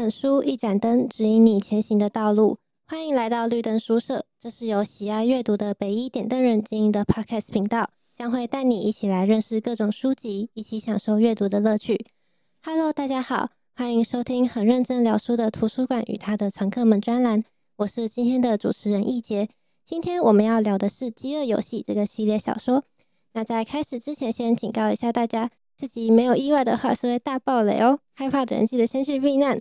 本书，一盏灯，指引你前行的道路。欢迎来到绿灯书社，这是由喜爱阅读的北一点灯人经营的 Podcast 频道，将会带你一起来认识各种书籍，一起享受阅读的乐趣。Hello，大家好，欢迎收听很认真聊书的图书馆与他的常客们专栏，我是今天的主持人易杰。今天我们要聊的是《饥饿游戏》这个系列小说。那在开始之前，先警告一下大家，自己没有意外的话是会大爆雷哦，害怕的人记得先去避难。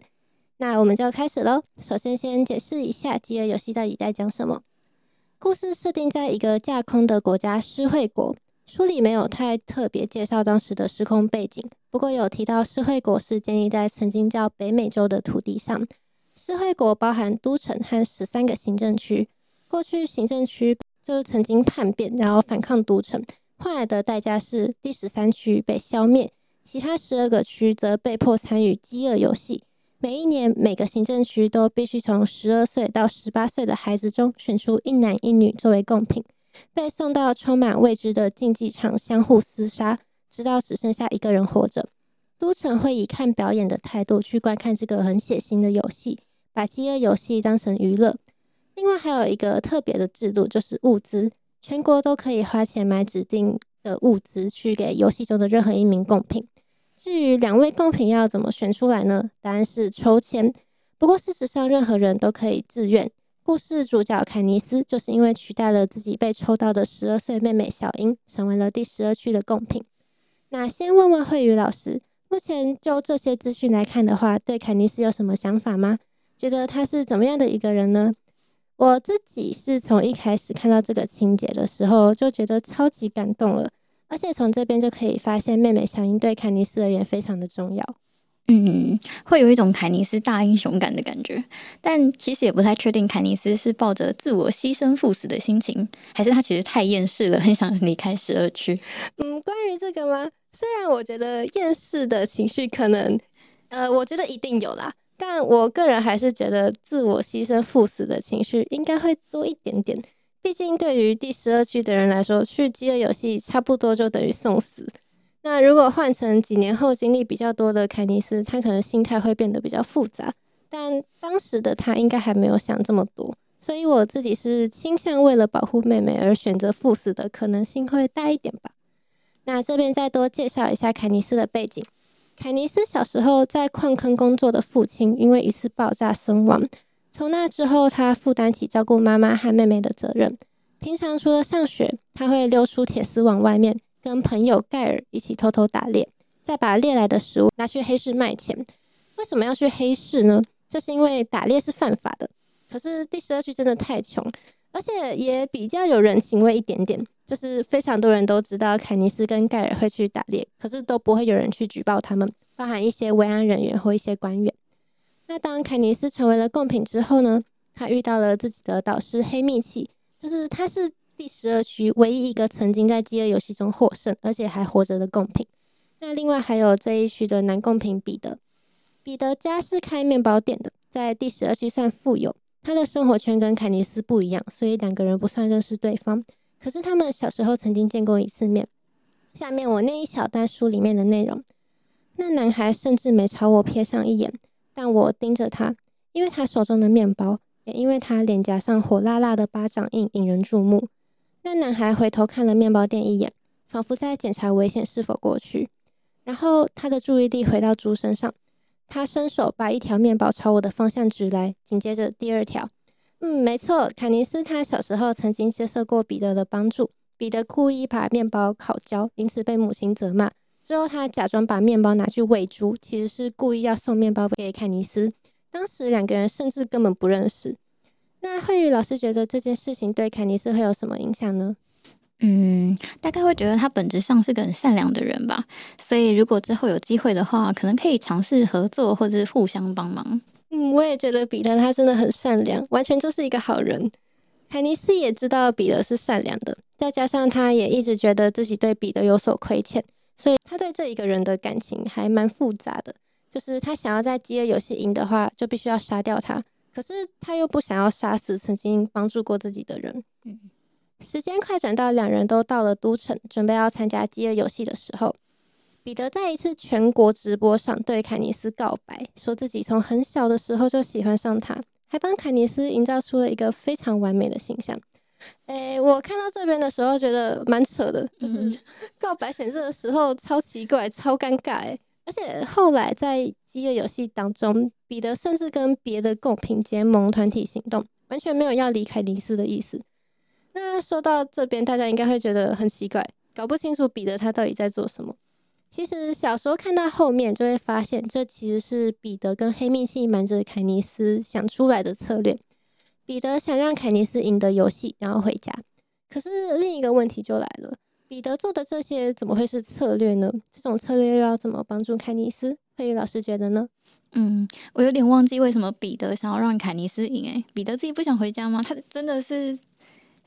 那我们就开始喽。首先，先解释一下《饥饿游戏》到底在讲什么。故事设定在一个架空的国家——施惠国。书里没有太特别介绍当时的时空背景，不过有提到施惠国是建立在曾经叫北美洲的土地上。施惠国包含都城和十三个行政区。过去行政区就是曾经叛变，然后反抗都城，换来的代价是第十三区被消灭，其他十二个区则被迫参与饥饿游戏。每一年，每个行政区都必须从十二岁到十八岁的孩子中选出一男一女作为贡品，被送到充满未知的竞技场相互厮杀，直到只剩下一个人活着。都城会以看表演的态度去观看这个很血腥的游戏，把饥饿游戏当成娱乐。另外，还有一个特别的制度，就是物资，全国都可以花钱买指定的物资去给游戏中的任何一名贡品。至于两位贡品要怎么选出来呢？答案是抽签。不过事实上，任何人都可以自愿。故事主角凯尼斯就是因为取代了自己被抽到的十二岁妹妹小英，成为了第十二区的贡品。那先问问慧宇老师，目前就这些资讯来看的话，对凯尼斯有什么想法吗？觉得他是怎么样的一个人呢？我自己是从一开始看到这个情节的时候，就觉得超级感动了。而且从这边就可以发现，妹妹小英对凯尼斯而言非常的重要。嗯，会有一种凯尼斯大英雄感的感觉，但其实也不太确定凯尼斯是抱着自我牺牲赴死的心情，还是他其实太厌世了，很想离开十二区。嗯，关于这个吗？虽然我觉得厌世的情绪可能，呃，我觉得一定有啦，但我个人还是觉得自我牺牲赴死的情绪应该会多一点点。毕竟，对于第十二区的人来说，去饥饿游戏差不多就等于送死。那如果换成几年后经历比较多的凯尼斯，他可能心态会变得比较复杂。但当时的他应该还没有想这么多，所以我自己是倾向为了保护妹妹而选择赴死的可能性会大一点吧。那这边再多介绍一下凯尼斯的背景：凯尼斯小时候在矿坑工作的父亲因为一次爆炸身亡。从那之后，他负担起照顾妈妈和妹妹的责任。平常除了上学，他会溜出铁丝网外面，跟朋友盖尔一起偷偷打猎，再把猎来的食物拿去黑市卖钱。为什么要去黑市呢？就是因为打猎是犯法的。可是第十二区真的太穷，而且也比较有人情味一点点，就是非常多人都知道凯尼斯跟盖尔会去打猎，可是都不会有人去举报他们，包含一些维安人员或一些官员。那当凯尼斯成为了贡品之后呢，他遇到了自己的导师黑密契，就是他是第十二区唯一一个曾经在饥饿游戏中获胜而且还活着的贡品。那另外还有这一区的男贡品彼得，彼得家是开面包店的，在第十二区算富有。他的生活圈跟凯尼斯不一样，所以两个人不算认识对方。可是他们小时候曾经见过一次面。下面我念一小段书里面的内容。那男孩甚至没朝我瞥上一眼。但我盯着他，因为他手中的面包，也因为他脸颊上火辣辣的巴掌印引人注目。那男孩回头看了面包店一眼，仿佛在检查危险是否过去。然后他的注意力回到猪身上，他伸手把一条面包朝我的方向指来，紧接着第二条。嗯，没错，凯尼斯他小时候曾经接受过彼得的帮助。彼得故意把面包烤焦，因此被母亲责骂。之后，他假装把面包拿去喂猪，其实是故意要送面包给凯尼斯。当时两个人甚至根本不认识。那慧宇老师觉得这件事情对凯尼斯会有什么影响呢？嗯，大概会觉得他本质上是个很善良的人吧。所以如果之后有机会的话，可能可以尝试合作或者是互相帮忙。嗯，我也觉得彼得他真的很善良，完全就是一个好人。凯尼斯也知道彼得是善良的，再加上他也一直觉得自己对彼得有所亏欠。所以他对这一个人的感情还蛮复杂的，就是他想要在饥饿游戏赢的话，就必须要杀掉他。可是他又不想要杀死曾经帮助过自己的人。嗯，时间快转到两人都到了都城，准备要参加饥饿游戏的时候，彼得在一次全国直播上对凯尼斯告白，说自己从很小的时候就喜欢上他，还帮凯尼斯营造出了一个非常完美的形象。诶、欸，我看到这边的时候觉得蛮扯的，就是 告白显示的时候超奇怪、超尴尬诶。而且后来在饥饿游戏当中，彼得甚至跟别的贡品结盟团体行动，完全没有要离开尼斯的意思。那说到这边，大家应该会觉得很奇怪，搞不清楚彼得他到底在做什么。其实小时候看到后面就会发现，这其实是彼得跟黑命器瞒着凯尼斯想出来的策略。彼得想让凯尼斯赢得游戏，然后回家。可是另一个问题就来了。彼得做的这些怎么会是策略呢？这种策略又要怎么帮助凯尼斯？佩宇老师觉得呢？嗯，我有点忘记为什么彼得想要让凯尼斯赢。诶，彼得自己不想回家吗？他真的是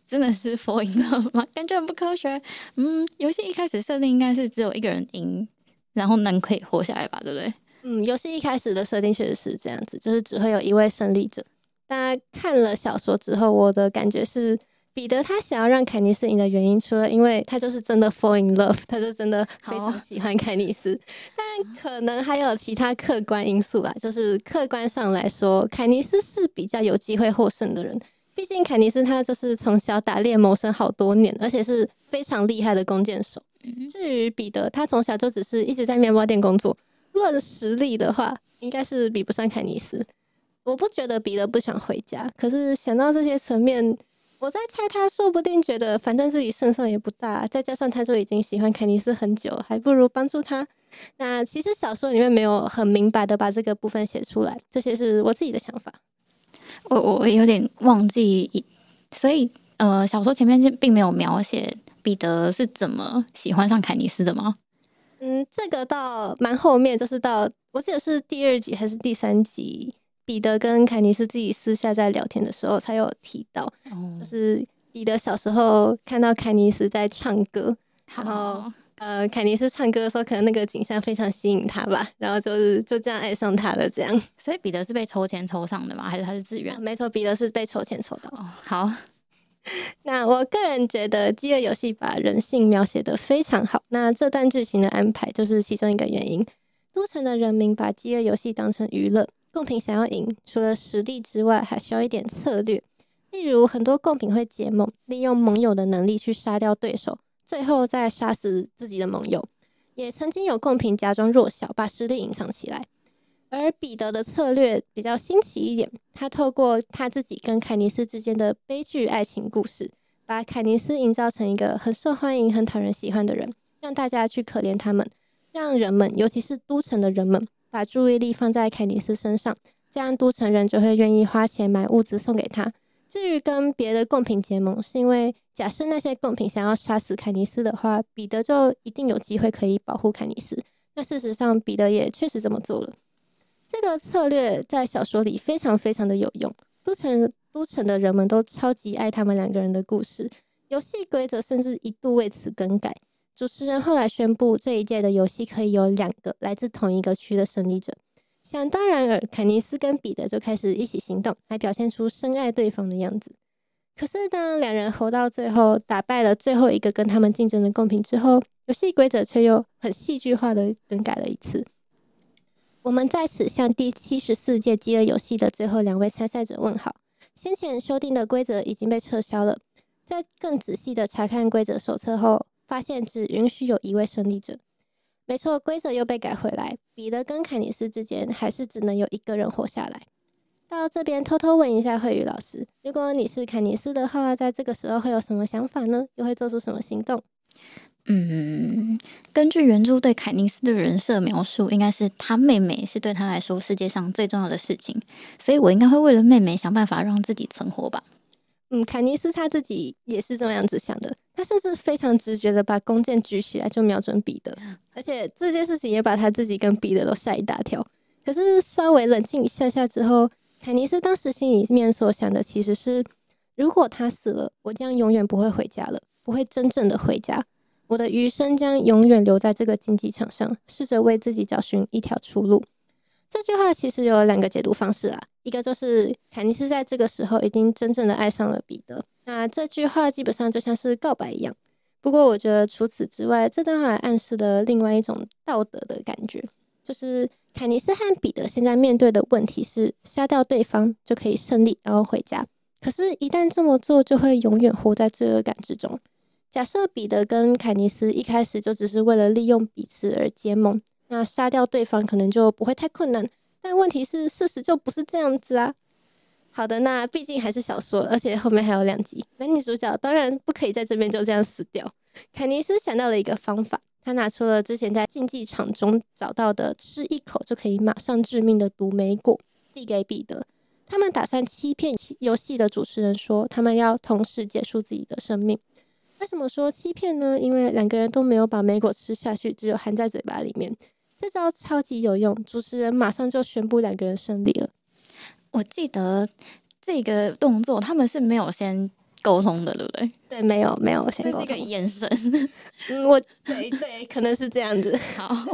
真的是 fall in love 吗？感觉很不科学。嗯，游戏一开始设定应该是只有一个人赢，然后能可以活下来吧？对不对？嗯，游戏一开始的设定确实是这样子，就是只会有一位胜利者。大家看了小说之后，我的感觉是。彼得他想要让凯尼斯赢的原因，除了因为他就是真的 fall in love，他就真的非常喜欢凯尼斯，但 可能还有其他客观因素吧。就是客观上来说，凯尼斯是比较有机会获胜的人。毕竟凯尼斯他就是从小打猎谋生好多年，而且是非常厉害的弓箭手。至于彼得，他从小就只是一直在面包店工作，论实力的话，应该是比不上凯尼斯。我不觉得彼得不想回家，可是想到这些层面。我在猜，他说不定觉得反正自己胜算也不大，再加上他就已经喜欢凯尼斯很久，还不如帮助他。那其实小说里面没有很明白的把这个部分写出来，这些是我自己的想法。我我有点忘记，所以呃，小说前面就并没有描写彼得是怎么喜欢上凯尼斯的吗？嗯，这个到蛮后面，就是到我记得是第二集还是第三集。彼得跟凯尼斯自己私下在聊天的时候，才有提到，哦、就是彼得小时候看到凯尼斯在唱歌，然后呃，凯尼斯唱歌的时候，可能那个景象非常吸引他吧，然后就是就这样爱上他了。这样，所以彼得是被抽签抽上的吗？还是他是自愿？没错，彼得是被抽签抽到。哦，好，那我个人觉得《饥饿游戏》把人性描写的非常好，那这段剧情的安排就是其中一个原因。都城的人民把饥饿游戏当成娱乐。贡品想要赢，除了实力之外，还需要一点策略。例如，很多贡品会结盟，利用盟友的能力去杀掉对手，最后再杀死自己的盟友。也曾经有贡品假装弱小，把实力隐藏起来。而彼得的策略比较新奇一点，他透过他自己跟凯尼斯之间的悲剧爱情故事，把凯尼斯营造成一个很受欢迎、很讨人喜欢的人，让大家去可怜他们，让人们，尤其是都城的人们。把注意力放在凯尼斯身上，这样都城人就会愿意花钱买物资送给他。至于跟别的贡品结盟，是因为假设那些贡品想要杀死凯尼斯的话，彼得就一定有机会可以保护凯尼斯。那事实上，彼得也确实这么做了。这个策略在小说里非常非常的有用，都城都城的人们都超级爱他们两个人的故事。游戏规则甚至一度为此更改。主持人后来宣布，这一届的游戏可以有两个来自同一个区的胜利者。想当然尔，凯尼斯跟彼得就开始一起行动，还表现出深爱对方的样子。可是，当两人活到最后，打败了最后一个跟他们竞争的贡品之后，游戏规则却又很戏剧化的更改了一次。我们在此向第七十四届饥饿游戏的最后两位参赛者问好。先前修订的规则已经被撤销了，在更仔细的查看规则手册后。发现只允许有一位胜利者，没错，规则又被改回来。彼得跟凯尼斯之间还是只能有一个人活下来。到这边偷偷问一下慧宇老师，如果你是凯尼斯的话，在这个时候会有什么想法呢？又会做出什么行动？嗯，根据原著对凯尼斯的人设描述，应该是他妹妹是对他来说世界上最重要的事情，所以我应该会为了妹妹想办法让自己存活吧。嗯，凯尼斯他自己也是这样子想的，他甚至非常直觉的把弓箭举起来就瞄准彼得，而且这件事情也把他自己跟彼得都吓一大跳。可是稍微冷静一下下之后，凯尼斯当时心里面所想的其实是：如果他死了，我将永远不会回家了，不会真正的回家，我的余生将永远留在这个竞技场上，试着为自己找寻一条出路。这句话其实有两个解读方式啊，一个就是凯尼斯在这个时候已经真正的爱上了彼得，那这句话基本上就像是告白一样。不过我觉得除此之外，这段话暗示了另外一种道德的感觉，就是凯尼斯和彼得现在面对的问题是杀掉对方就可以胜利，然后回家。可是，一旦这么做，就会永远活在罪恶感之中。假设彼得跟凯尼斯一开始就只是为了利用彼此而结盟。那杀掉对方可能就不会太困难，但问题是事实就不是这样子啊。好的，那毕竟还是小说，而且后面还有两集，男女主角当然不可以在这边就这样死掉。凯尼斯想到了一个方法，他拿出了之前在竞技场中找到的吃一口就可以马上致命的毒莓果，递给彼得。他们打算欺骗游戏的主持人说，他们要同时结束自己的生命。为什么说欺骗呢？因为两个人都没有把莓果吃下去，只有含在嘴巴里面。这招超级有用，主持人马上就宣布两个人胜利了。我记得这个动作他们是没有先沟通的，对不对？对，没有没有先沟通。这是一个眼神。嗯，我对对，可能是这样子。好，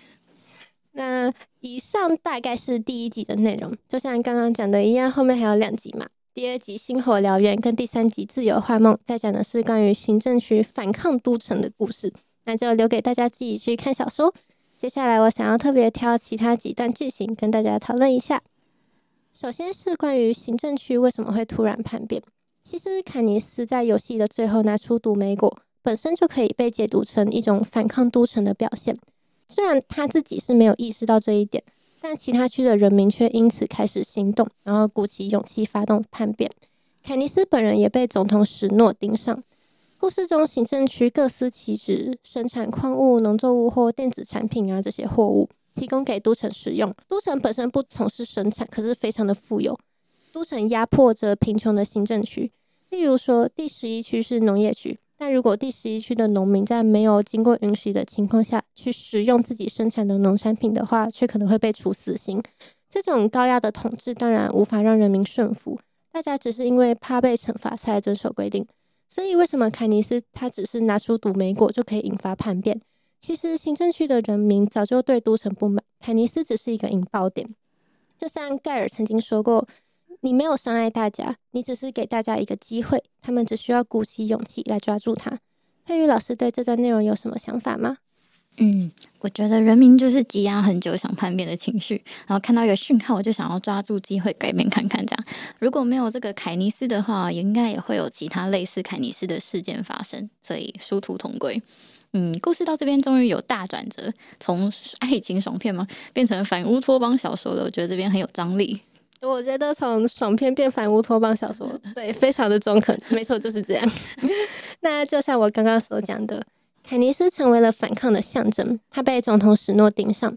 那以上大概是第一集的内容，就像刚刚讲的一样，后面还有两集嘛。第二集《星火燎原》跟第三集《自由幻梦》在讲的是关于行政区反抗都城的故事，那就留给大家自己去看小说。接下来，我想要特别挑其他几段剧情跟大家讨论一下。首先是关于行政区为什么会突然叛变。其实，凯尼斯在游戏的最后拿出毒莓果，本身就可以被解读成一种反抗都城的表现。虽然他自己是没有意识到这一点，但其他区的人民却因此开始行动，然后鼓起勇气发动叛变。凯尼斯本人也被总统史诺盯上。故事中，行政区各司其职，生产矿物、农作物或电子产品啊，这些货物提供给都城使用。都城本身不从事生产，可是非常的富有。都城压迫着贫穷的行政区。例如说，第十一区是农业区，但如果第十一区的农民在没有经过允许的情况下去使用自己生产的农产品的话，却可能会被处死刑。这种高压的统治当然无法让人民顺服，大家只是因为怕被惩罚才遵守规定。所以，为什么凯尼斯他只是拿出毒莓果就可以引发叛变？其实，行政区的人民早就对都城不满，凯尼斯只是一个引爆点。就像盖尔曾经说过：“你没有伤害大家，你只是给大家一个机会，他们只需要鼓起勇气来抓住他。”佩玉老师对这段内容有什么想法吗？嗯，我觉得人民就是积压很久想叛变的情绪，然后看到一个讯号，我就想要抓住机会改变看看。这样，如果没有这个凯尼斯的话，也应该也会有其他类似凯尼斯的事件发生。所以殊途同归。嗯，故事到这边终于有大转折，从爱情爽片嘛变成反乌托邦小说了。我觉得这边很有张力。我觉得从爽片变反乌托邦小说，对，非常的中肯。没错，就是这样。那就像我刚刚所讲的。凯尼斯成为了反抗的象征，他被总统史诺盯上。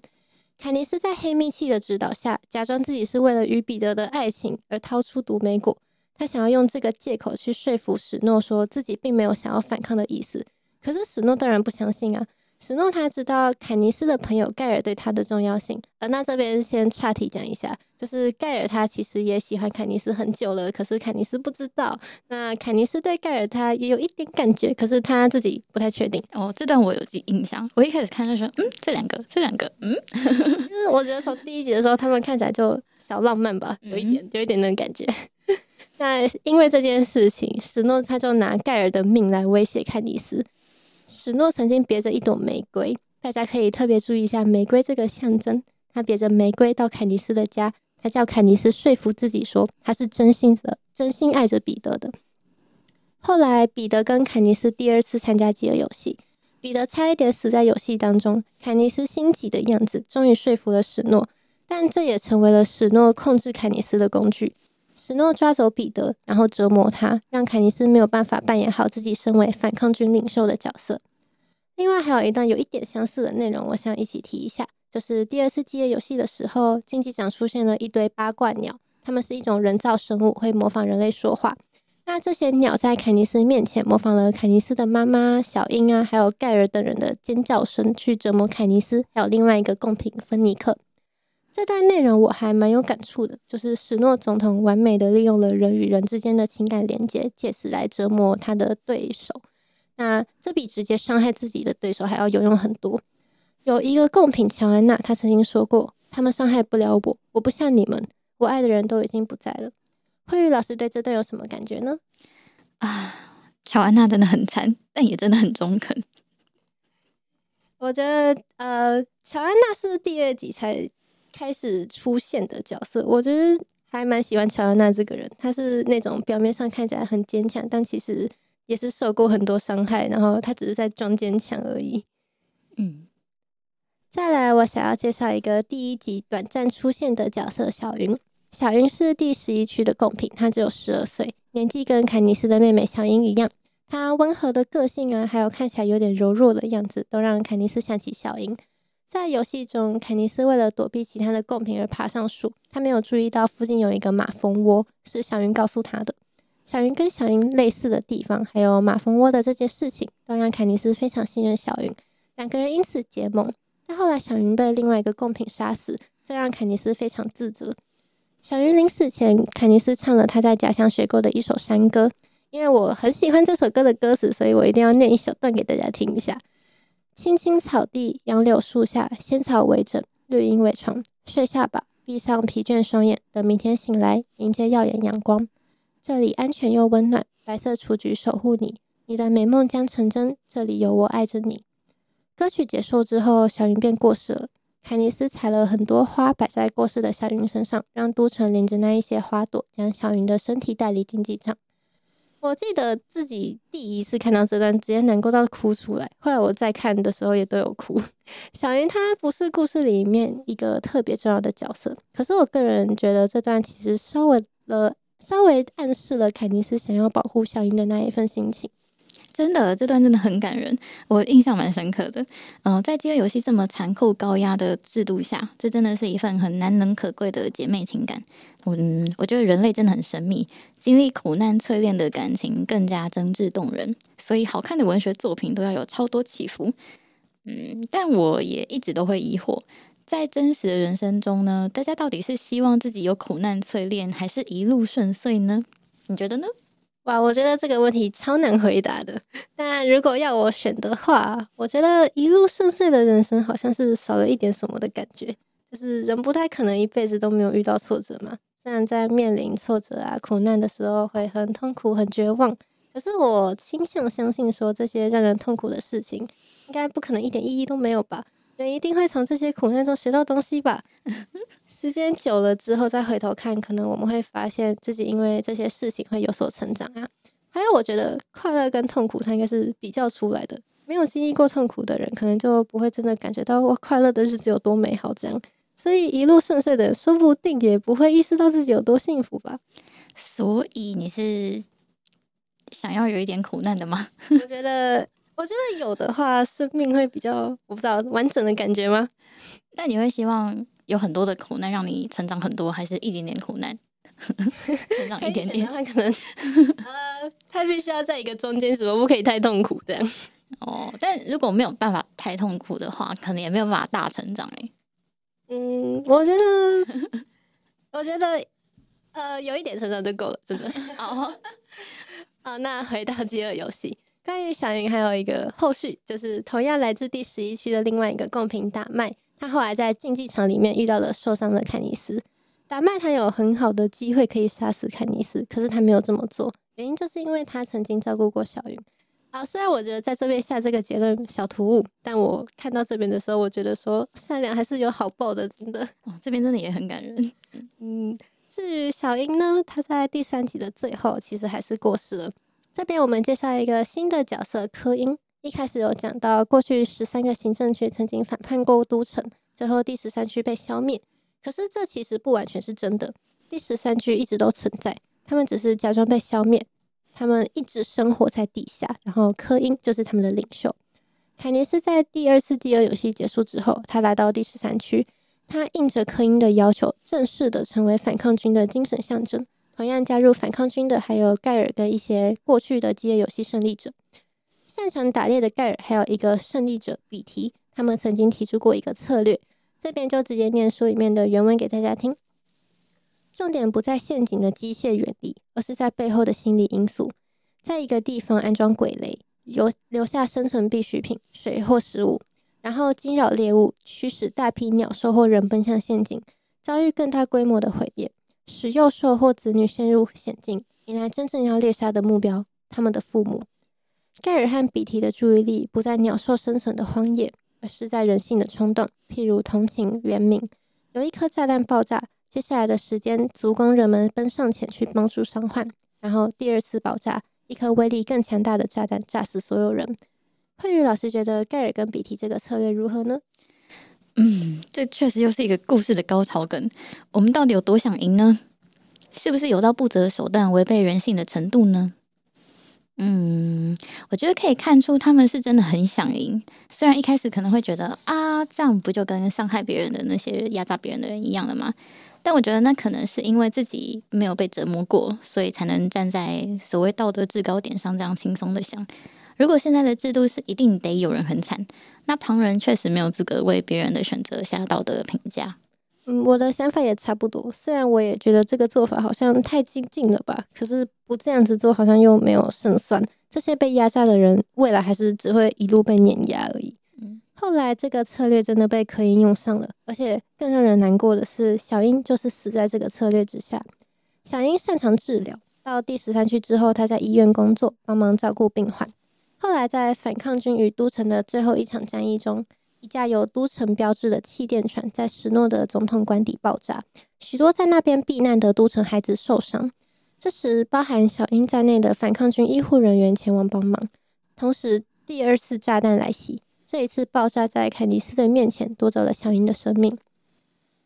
凯尼斯在黑密契的指导下，假装自己是为了与彼得的爱情而掏出毒莓果。他想要用这个借口去说服史诺，说自己并没有想要反抗的意思。可是史诺当然不相信啊。史诺他知道凯尼斯的朋友盖尔对他的重要性，呃，那这边先岔题讲一下，就是盖尔他其实也喜欢凯尼斯很久了，可是凯尼斯不知道。那凯尼斯对盖尔他也有一点感觉，可是他自己不太确定。哦，这段我有记印象，我一开始看就说，嗯，这两个，这两个，嗯，其实我觉得从第一集的时候，他们看起来就小浪漫吧，有一点，有一点那种感觉。那因为这件事情，史诺他就拿盖尔的命来威胁凯尼斯。史诺曾经别着一朵玫瑰，大家可以特别注意一下玫瑰这个象征。他别着玫瑰到凯尼斯的家，他叫凯尼斯说服自己说他是真心的、真心爱着彼得的。后来，彼得跟凯尼斯第二次参加饥饿游戏，彼得差一点死在游戏当中。凯尼斯心急的样子，终于说服了史诺，但这也成为了史诺控制凯尼斯的工具。史诺抓走彼得，然后折磨他，让凯尼斯没有办法扮演好自己身为反抗军领袖的角色。另外还有一段有一点相似的内容，我想一起提一下，就是第二次饥饿游戏的时候，竞技场出现了一堆八卦鸟，它们是一种人造生物，会模仿人类说话。那这些鸟在凯尼斯面前模仿了凯尼斯的妈妈小英啊，还有盖尔等人的尖叫声，去折磨凯尼斯，还有另外一个贡品芬尼克。这段内容我还蛮有感触的，就是史诺总统完美的利用了人与人之间的情感连接，借此来折磨他的对手。那这比直接伤害自己的对手还要有用很多。有一个贡品乔安娜，她曾经说过，他们伤害不了我，我不像你们，我爱的人都已经不在了。慧宇老师对这段有什么感觉呢？啊，乔安娜真的很惨，但也真的很中肯。我觉得，呃，乔安娜是第二集才开始出现的角色。我觉得还蛮喜欢乔安娜这个人，她是那种表面上看起来很坚强，但其实也是受过很多伤害，然后他只是在装坚强而已。嗯，再来，我想要介绍一个第一集短暂出现的角色小云。小云是第十一区的贡品，她只有十二岁，年纪跟凯尼斯的妹妹小英一样。她温和的个性啊，还有看起来有点柔弱的样子，都让凯尼斯想起小英。在游戏中，凯尼斯为了躲避其他的贡品而爬上树，他没有注意到附近有一个马蜂窝，是小云告诉他的。小云跟小樱类似的地方，还有马蜂窝的这件事情，都让凯尼斯非常信任小云，两个人因此结盟。但后来，小云被另外一个贡品杀死，这让凯尼斯非常自责。小云临死前，凯尼斯唱了他在家乡学过的一首山歌。因为我很喜欢这首歌的歌词，所以我一定要念一小段给大家听一下。青青草地，杨柳树下，仙草为枕，绿荫为床，睡下吧，闭上疲倦双眼，等明天醒来，迎接耀眼阳光。这里安全又温暖，白色雏菊守护你，你的美梦将成真。这里有我爱着你。歌曲结束之后，小云便过世了。凯尼斯采了很多花摆在过世的小云身上，让都城连着那一些花朵，将小云的身体带离竞技场。我记得自己第一次看到这段，直接难过到哭出来。后来我再看的时候，也都有哭。小云她不是故事里面一个特别重要的角色，可是我个人觉得这段其实稍微了，稍微暗示了凯尼斯想要保护小樱的那一份心情。真的，这段真的很感人，我印象蛮深刻的。嗯、在饥饿游戏这么残酷高压的制度下，这真的是一份很难能可贵的姐妹情感。嗯，我觉得人类真的很神秘，经历苦难淬炼的感情更加真挚动人。所以，好看的文学作品都要有超多起伏。嗯，但我也一直都会疑惑，在真实的人生中呢，大家到底是希望自己有苦难淬炼，还是一路顺遂呢？你觉得呢？哇，我觉得这个问题超难回答的。但如果要我选的话，我觉得一路顺遂的人生好像是少了一点什么的感觉。就是人不太可能一辈子都没有遇到挫折嘛。虽然在面临挫折啊、苦难的时候会很痛苦、很绝望，可是我倾向相信说，这些让人痛苦的事情，应该不可能一点意义都没有吧。人一定会从这些苦难中学到东西吧。时间久了之后再回头看，可能我们会发现自己因为这些事情会有所成长啊。还有，我觉得快乐跟痛苦它应该是比较出来的。没有经历过痛苦的人，可能就不会真的感觉到哇，快乐的日子有多美好这样。所以一路顺遂的人，说不定也不会意识到自己有多幸福吧。所以你是想要有一点苦难的吗？我觉得。我觉得有的话，生命会比较我不知道完整的感觉吗？但你会希望有很多的苦难让你成长很多，还是一点点苦难 成长一点点？可，可能 呃，他必须要在一个中间，什么不可以太痛苦这样。哦，但如果没有办法太痛苦的话，可能也没有办法大成长哎。嗯，我觉得，我觉得呃，有一点成长就够了，真的。哦，好，那回到饥饿游戏。关于小云还有一个后续，就是同样来自第十一区的另外一个贡品达麦，他后来在竞技场里面遇到了受伤的凯尼斯。达麦他有很好的机会可以杀死凯尼斯，可是他没有这么做，原因就是因为他曾经照顾过小云。啊，虽然我觉得在这边下这个结论小突兀，但我看到这边的时候，我觉得说善良还是有好报的，真的。哦，这边真的也很感人。嗯，至于小英呢，她在第三集的最后其实还是过世了。这边我们介绍一个新的角色柯因。一开始有讲到，过去十三个行政区曾经反叛过都城，最后第十三区被消灭。可是这其实不完全是真的，第十三区一直都存在，他们只是假装被消灭，他们一直生活在地下。然后柯因就是他们的领袖。凯尼斯在第二次饥饿游戏结束之后，他来到第十三区，他应着柯因的要求，正式的成为反抗军的精神象征。同样加入反抗军的还有盖尔跟一些过去的饥饿游戏胜利者，擅长打猎的盖尔还有一个胜利者比提，他们曾经提出过一个策略，这边就直接念书里面的原文给大家听。重点不在陷阱的机械原理，而是在背后的心理因素。在一个地方安装鬼雷，留留下生存必需品，水或食物，然后惊扰猎物，驱使大批鸟兽或人奔向陷阱，遭遇更大规模的毁灭，使幼兽或子女陷入险境，迎来真正要猎杀的目标——他们的父母。盖尔和比提的注意力不在鸟兽生存的荒野，而是在人性的冲动，譬如同情、怜悯。有一颗炸弹爆炸，接下来的时间足供人们奔上前去帮助伤患，然后第二次爆炸，一颗威力更强大的炸弹炸死所有人。慧宇老师觉得盖尔跟比提这个策略如何呢？嗯，这确实又是一个故事的高潮梗。我们到底有多想赢呢？是不是有到不择手段、违背人性的程度呢？嗯，我觉得可以看出他们是真的很想赢。虽然一开始可能会觉得啊，这样不就跟伤害别人的那些压榨别人的人一样了吗？但我觉得那可能是因为自己没有被折磨过，所以才能站在所谓道德制高点上这样轻松的想。如果现在的制度是一定得有人很惨，那旁人确实没有资格为别人的选择下道德评价。嗯，我的想法也差不多。虽然我也觉得这个做法好像太激进了吧，可是不这样子做好像又没有胜算。这些被压榨的人，未来还是只会一路被碾压而已。嗯，后来这个策略真的被柯英用上了，而且更让人难过的是，小英就是死在这个策略之下。小英擅长治疗，到第十三区之后，她在医院工作，帮忙照顾病患。后来在反抗军与都城的最后一场战役中。一架有都城标志的气垫船在史诺的总统官邸爆炸，许多在那边避难的都城孩子受伤。这时，包含小英在内的反抗军医护人员前往帮忙。同时，第二次炸弹来袭，这一次爆炸在凯尼斯的面前，夺走了小英的生命。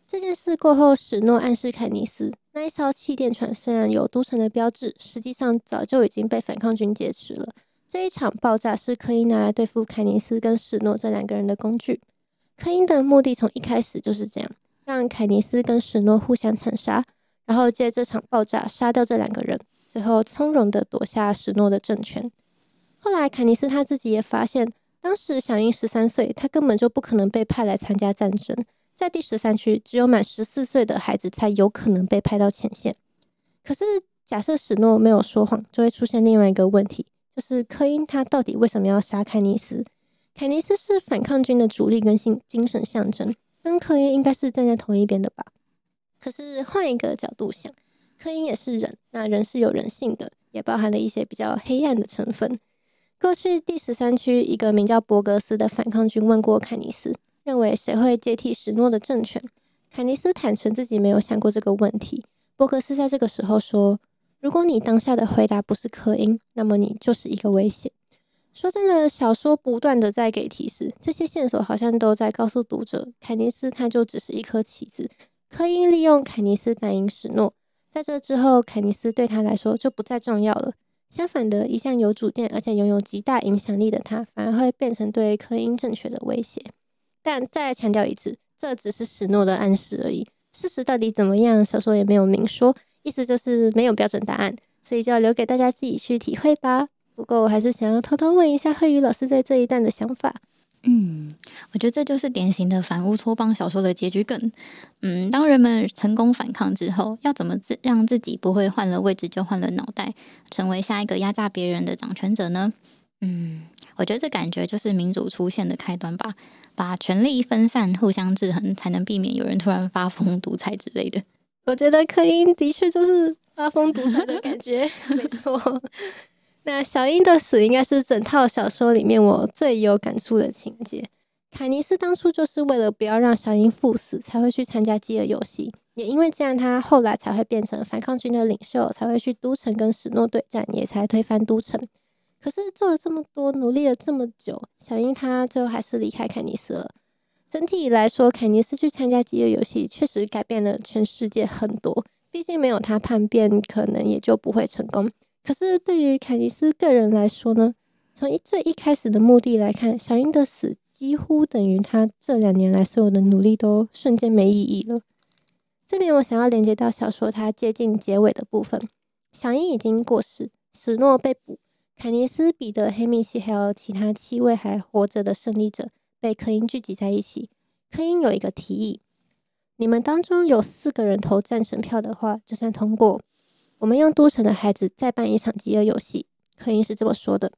这件事过后，史诺暗示凯尼斯，那一艘气垫船虽然有都城的标志，实际上早就已经被反抗军劫持了。这一场爆炸是柯因拿来对付凯尼斯跟史诺这两个人的工具。柯因的目的从一开始就是这样，让凯尼斯跟史诺互相残杀，然后借这场爆炸杀掉这两个人，最后从容的夺下史诺的政权。后来凯尼斯他自己也发现，当时小英十三岁，他根本就不可能被派来参加战争。在第十三区，只有满十四岁的孩子才有可能被派到前线。可是假设史诺没有说谎，就会出现另外一个问题。就是科因他到底为什么要杀凯尼斯？凯尼斯是反抗军的主力跟精精神象征，跟科因应该是站在同一边的吧？可是换一个角度想，科因也是人，那人是有人性的，也包含了一些比较黑暗的成分。过去第十三区一个名叫博格斯的反抗军问过凯尼斯，认为谁会接替史诺的政权？凯尼斯坦诚自己没有想过这个问题。博格斯在这个时候说。如果你当下的回答不是柯因，那么你就是一个危险。说真的，小说不断的在给提示，这些线索好像都在告诉读者，凯尼斯他就只是一颗棋子。柯因利用凯尼斯打赢史诺，在这之后，凯尼斯对他来说就不再重要了。相反的，一向有主见而且拥有极大影响力的他，反而会变成对柯因政权的威胁。但再强调一次，这只是史诺的暗示而已。事实到底怎么样，小说也没有明说。意思就是没有标准答案，所以就要留给大家自己去体会吧。不过我还是想要偷偷问一下慧宇老师在这一段的想法。嗯，我觉得这就是典型的反乌托邦小说的结局梗。嗯，当人们成功反抗之后，要怎么自让自己不会换了位置就换了脑袋，成为下一个压榨别人的掌权者呢？嗯，我觉得这感觉就是民主出现的开端吧，把权力分散，互相制衡，才能避免有人突然发疯独裁之类的。我觉得柯因的确就是发疯独裁的感觉，没错。那小英的死应该是整套小说里面我最有感触的情节。凯尼斯当初就是为了不要让小英赴死，才会去参加饥饿游戏，也因为这样，他后来才会变成反抗军的领袖，才会去都城跟史诺对战，也才推翻都城。可是做了这么多，努力了这么久，小英她最后还是离开凯尼斯了。整体来说，凯尼斯去参加饥饿游戏确实改变了全世界很多。毕竟没有他叛变，可能也就不会成功。可是对于凯尼斯个人来说呢？从一最一开始的目的来看，小英的死几乎等于他这两年来所有的努力都瞬间没意义了。这边我想要连接到小说它接近结尾的部分，小英已经过世，史诺被捕，凯尼斯、彼得、黑米西还有其他七位还活着的胜利者。被科因聚集在一起，科因有一个提议：你们当中有四个人投赞成票的话，就算通过。我们用都城的孩子再办一场饥饿游戏。科因是这么说的。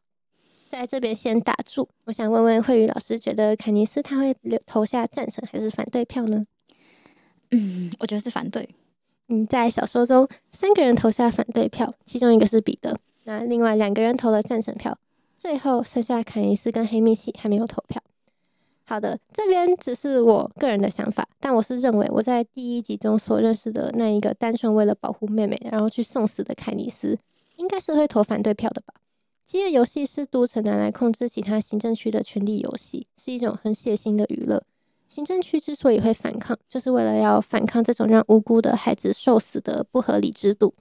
在这边先打住。我想问问慧宇老师，觉得凯尼斯他会留投下赞成还是反对票呢？嗯，我觉得是反对。嗯，在小说中，三个人投下反对票，其中一个是彼得，那另外两个人投了赞成票，最后剩下凯尼斯跟黑蜜契还没有投票。好的，这边只是我个人的想法，但我是认为我在第一集中所认识的那一个单纯为了保护妹妹然后去送死的凯尼斯，应该是会投反对票的吧。饥饿游戏是都城拿来控制其他行政区的权力游戏，是一种很血腥的娱乐。行政区之所以会反抗，就是为了要反抗这种让无辜的孩子受死的不合理制度。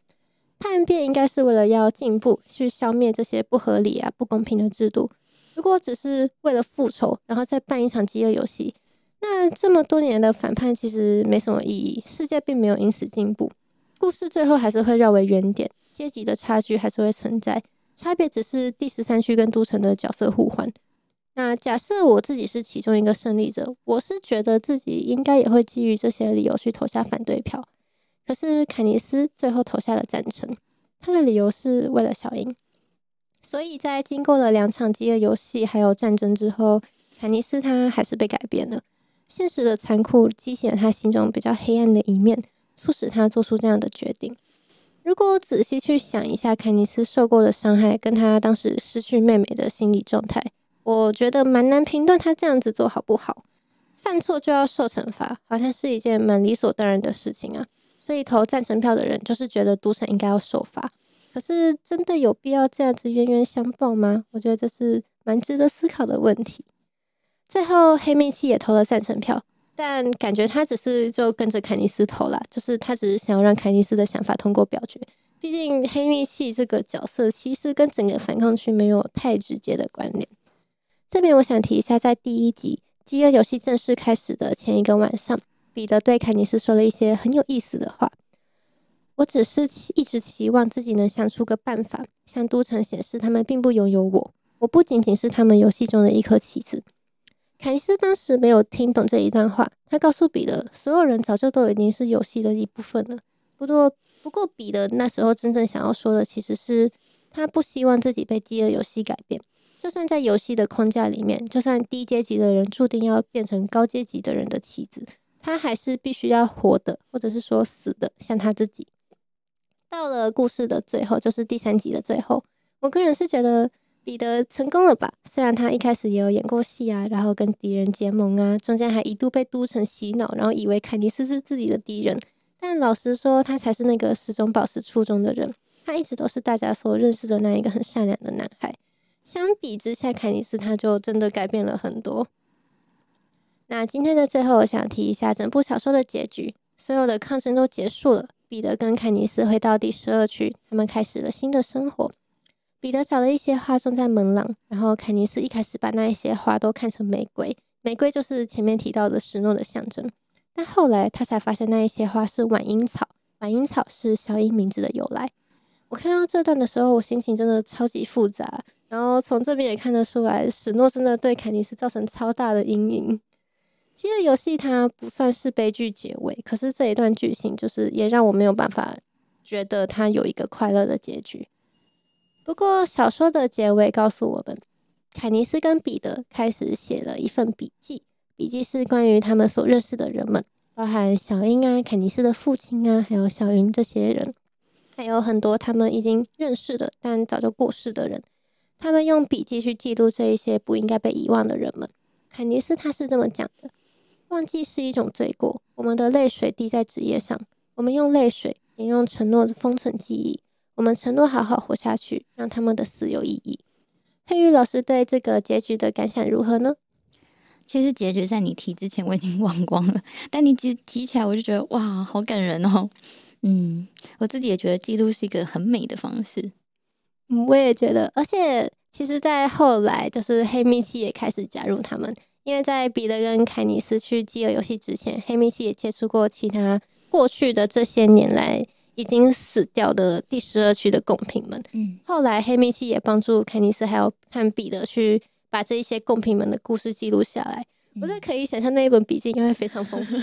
叛变应该是为了要进步，去消灭这些不合理啊、不公平的制度。如果只是为了复仇，然后再办一场饥饿游戏，那这么多年的反叛其实没什么意义，世界并没有因此进步，故事最后还是会绕回原点，阶级的差距还是会存在，差别只是第十三区跟都城的角色互换。那假设我自己是其中一个胜利者，我是觉得自己应该也会基于这些理由去投下反对票，可是凯尼斯最后投下了赞成，他的理由是为了小樱。所以在经过了两场饥饿游戏还有战争之后，凯尼斯他还是被改变了。现实的残酷激起了他心中比较黑暗的一面，促使他做出这样的决定。如果仔细去想一下凯尼斯受过的伤害，跟他当时失去妹妹的心理状态，我觉得蛮难评断他这样子做好不好。犯错就要受惩罚，好像是一件蛮理所当然的事情啊。所以投赞成票的人就是觉得赌神应该要受罚。可是，真的有必要这样子冤冤相报吗？我觉得这是蛮值得思考的问题。最后，黑蜜契也投了赞成票，但感觉他只是就跟着凯尼斯投啦，就是他只是想要让凯尼斯的想法通过表决。毕竟，黑蜜契这个角色其实跟整个反抗区没有太直接的关联。这边我想提一下，在第一集饥饿游戏正式开始的前一个晚上，彼得对凯尼斯说了一些很有意思的话。我只是一直期望自己能想出个办法，向都城显示他们并不拥有我。我不仅仅是他们游戏中的一颗棋子。凯尼斯当时没有听懂这一段话，他告诉彼得，所有人早就都已经是游戏的一部分了。不过，不过彼得那时候真正想要说的，其实是他不希望自己被饥饿游戏改变。就算在游戏的框架里面，就算低阶级的人注定要变成高阶级的人的棋子，他还是必须要活的，或者是说死的，像他自己。到了故事的最后，就是第三集的最后，我个人是觉得彼得成功了吧？虽然他一开始也有演过戏啊，然后跟敌人结盟啊，中间还一度被都城洗脑，然后以为凯尼斯是自己的敌人。但老实说，他才是那个始终保持初衷的人。他一直都是大家所认识的那一个很善良的男孩。相比之下，凯尼斯他就真的改变了很多。那今天的最后，我想提一下整部小说的结局：所有的抗争都结束了。彼得跟凯尼斯回到第十二区，他们开始了新的生活。彼得找了一些花种在门廊，然后凯尼斯一开始把那一些花都看成玫瑰，玫瑰就是前面提到的史诺的象征。但后来他才发现那一些花是晚樱草，晚樱草是小樱名字的由来。我看到这段的时候，我心情真的超级复杂。然后从这边也看得出来，史诺真的对凯尼斯造成超大的阴影。饥饿游戏它不算是悲剧结尾，可是这一段剧情就是也让我没有办法觉得它有一个快乐的结局。不过小说的结尾告诉我们，凯尼斯跟彼得开始写了一份笔记，笔记是关于他们所认识的人们，包含小英啊、凯尼斯的父亲啊，还有小云这些人，还有很多他们已经认识的但早就过世的人。他们用笔记去记录这一些不应该被遗忘的人们。凯尼斯他是这么讲的。忘记是一种罪过。我们的泪水滴在纸页上，我们用泪水，也用承诺封存记忆。我们承诺好好活下去，让他们的死有意义。佩玉老师对这个结局的感想如何呢？其实结局在你提之前我已经忘光了，但你提提起来，我就觉得哇，好感人哦。嗯，我自己也觉得记录是一个很美的方式。嗯，我也觉得，而且其实，在后来，就是黑蜜七也开始加入他们。因为在彼得跟凯尼斯去饥饿游戏之前，黑米奇也接触过其他过去的这些年来已经死掉的第十二区的贡品们。嗯，后来黑米奇也帮助凯尼斯还有和彼得去把这一些贡品们的故事记录下来。我觉得可以想象那一本笔记应该会非常丰富。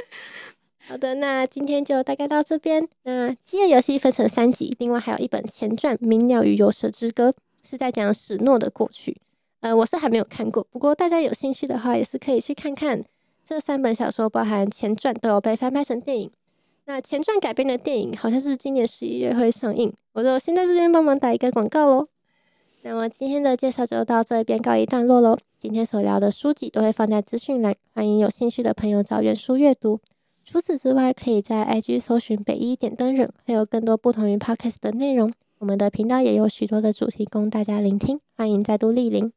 好的，那今天就大概到这边。那饥饿游戏分成三集，另外还有一本前传《鸣鸟与游蛇之歌》。是在讲史诺的过去。呃，我是还没有看过，不过大家有兴趣的话，也是可以去看看。这三本小说包含前传都有被翻拍成电影。那前传改编的电影好像是今年十一月会上映，我就先在这边帮忙打一个广告喽。那么今天的介绍就到这边告一段落喽。今天所聊的书籍都会放在资讯栏，欢迎有兴趣的朋友找原书阅读。除此之外，可以在 IG 搜寻北一点灯人，还有更多不同于 Podcast 的内容。我们的频道也有许多的主题供大家聆听，欢迎再度莅临。